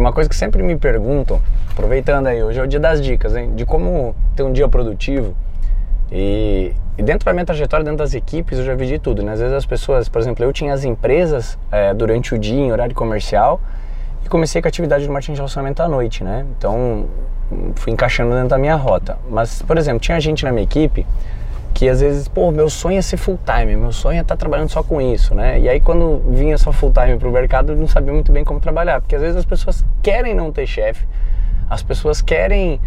uma coisa que sempre me perguntam, aproveitando aí, hoje é o dia das dicas, hein? De como ter um dia produtivo. E, e dentro da minha trajetória, dentro das equipes, eu já vi de tudo, né? Às vezes as pessoas, por exemplo, eu tinha as empresas é, durante o dia, em horário comercial, e comecei com a atividade de marketing de relacionamento à noite, né? Então, fui encaixando dentro da minha rota. Mas, por exemplo, tinha gente na minha equipe que às vezes, pô, meu sonho é ser full time, meu sonho é estar tá trabalhando só com isso, né? E aí quando vinha só full time pro mercado, eu não sabia muito bem como trabalhar, porque às vezes as pessoas querem não ter chefe, as pessoas querem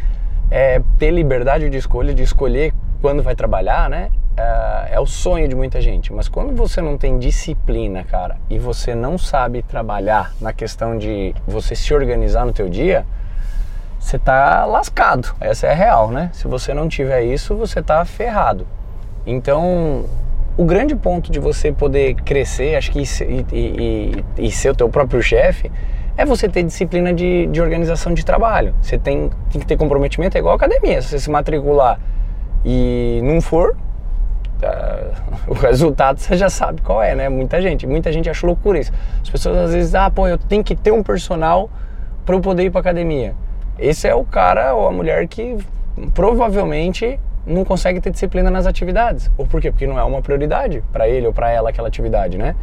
é, ter liberdade de escolha, de escolher quando vai trabalhar, né? É, é o sonho de muita gente, mas quando você não tem disciplina, cara, e você não sabe trabalhar na questão de você se organizar no teu dia, você tá lascado. Essa é a real, né? Se você não tiver isso, você tá ferrado. Então, o grande ponto de você poder crescer, acho que e, e, e, ser o teu próprio chefe, é você ter disciplina de, de organização de trabalho. Você tem, tem que ter comprometimento, é igual academia. Se você se matricular e não for, uh, o resultado você já sabe qual é, né? Muita gente, muita gente acha loucura isso. As pessoas às vezes, ah, pô, eu tenho que ter um personal para eu poder ir para academia. Esse é o cara ou a mulher que provavelmente não consegue ter disciplina nas atividades. Ou por quê? Porque não é uma prioridade para ele ou para ela aquela atividade, né?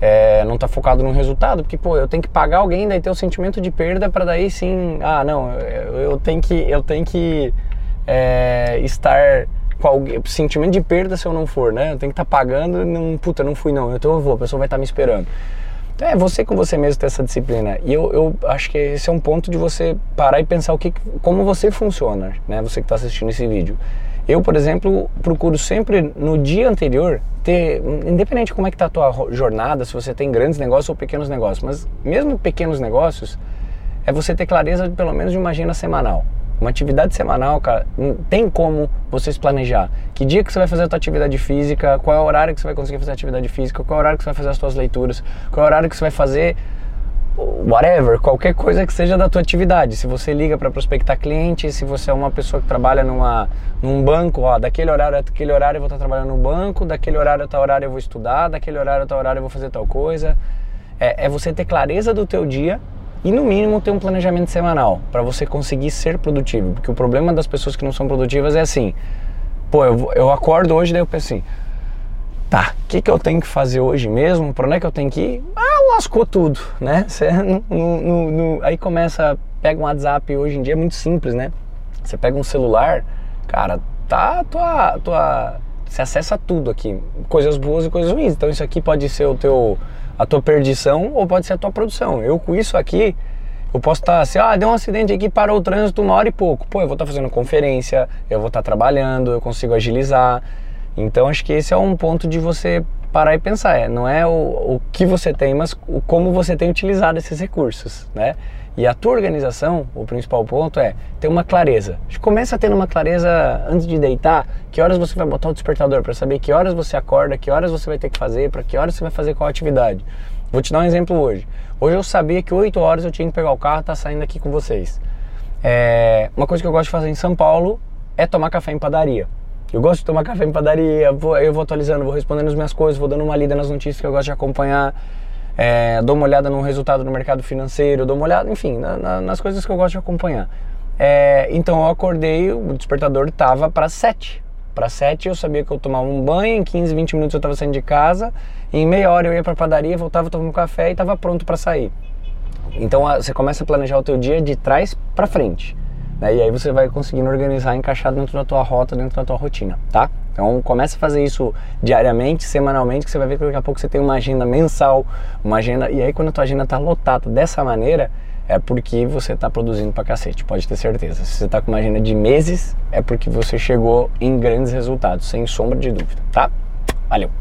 É, não está focado no resultado, porque pô, eu tenho que pagar alguém, daí ter o sentimento de perda para daí sim, ah, não, eu, eu tenho que, eu tenho que é, estar com alguém, sentimento de perda se eu não for, né? Eu tenho que estar tá pagando, não, puta, não fui não, então eu vou, a pessoa vai estar tá me esperando. Então é você com você mesmo ter essa disciplina. E eu, eu acho que esse é um ponto de você parar e pensar o que, como você funciona, né? Você que está assistindo esse vídeo. Eu, por exemplo, procuro sempre no dia anterior ter, independente de como é que está a tua jornada, se você tem grandes negócios ou pequenos negócios, mas mesmo pequenos negócios, é você ter clareza de, pelo menos de uma agenda semanal. Uma atividade semanal, cara, tem como você se planejar. Que dia que você vai fazer a tua atividade física, qual é o horário que você vai conseguir fazer a atividade física, qual é o horário que você vai fazer as suas leituras, qual é o horário que você vai fazer whatever, qualquer coisa que seja da tua atividade. Se você liga para prospectar cliente, se você é uma pessoa que trabalha numa, num banco, ó, daquele horário a aquele horário eu vou estar trabalhando no banco, daquele horário a tal horário eu vou estudar, daquele horário a tal horário eu vou fazer tal coisa. É, é você ter clareza do teu dia e no mínimo ter um planejamento semanal para você conseguir ser produtivo. Porque o problema das pessoas que não são produtivas é assim, pô, eu, eu acordo hoje daí eu penso assim, tá, o que, que eu tenho que fazer hoje mesmo? Para onde é que eu tenho que ir? Ah, lascou tudo, né? Você, no, no, no, aí começa, pega um WhatsApp, hoje em dia é muito simples, né? Você pega um celular, cara, tá tua, tua, você acessa tudo aqui, coisas boas e coisas ruins. Então isso aqui pode ser o teu, a tua perdição ou pode ser a tua produção. Eu com isso aqui, eu posso estar tá, assim, ah, deu um acidente aqui, parou o trânsito uma hora e pouco. Pô, eu vou estar tá fazendo conferência, eu vou estar tá trabalhando, eu consigo agilizar. Então acho que esse é um ponto de você parar e pensar. É, não é o, o que você tem, mas o, como você tem utilizado esses recursos, né? E a tua organização, o principal ponto é ter uma clareza. Começa tendo uma clareza antes de deitar, que horas você vai botar o despertador para saber que horas você acorda, que horas você vai ter que fazer, para que horas você vai fazer qual atividade. Vou te dar um exemplo hoje. Hoje eu sabia que 8 horas eu tinha que pegar o carro e tá saindo aqui com vocês. É, uma coisa que eu gosto de fazer em São Paulo é tomar café em padaria. Eu gosto de tomar café em padaria, vou, eu vou atualizando, vou respondendo as minhas coisas, vou dando uma lida nas notícias que eu gosto de acompanhar, é, dou uma olhada no resultado do mercado financeiro, dou uma olhada, enfim, na, na, nas coisas que eu gosto de acompanhar. É, então eu acordei, o despertador estava para 7. Para 7 eu sabia que eu tomava um banho, em 15, 20 minutos eu estava saindo de casa, em meia hora eu ia para padaria, voltava, tomava um café e estava pronto para sair. Então você começa a planejar o teu dia de trás para frente. Né? E aí você vai conseguindo organizar, encaixar dentro da tua rota, dentro da tua rotina, tá? Então comece a fazer isso diariamente, semanalmente, que você vai ver que daqui a pouco você tem uma agenda mensal, uma agenda. E aí quando a tua agenda está lotada dessa maneira, é porque você está produzindo pra cacete, pode ter certeza. Se você está com uma agenda de meses, é porque você chegou em grandes resultados, sem sombra de dúvida, tá? Valeu!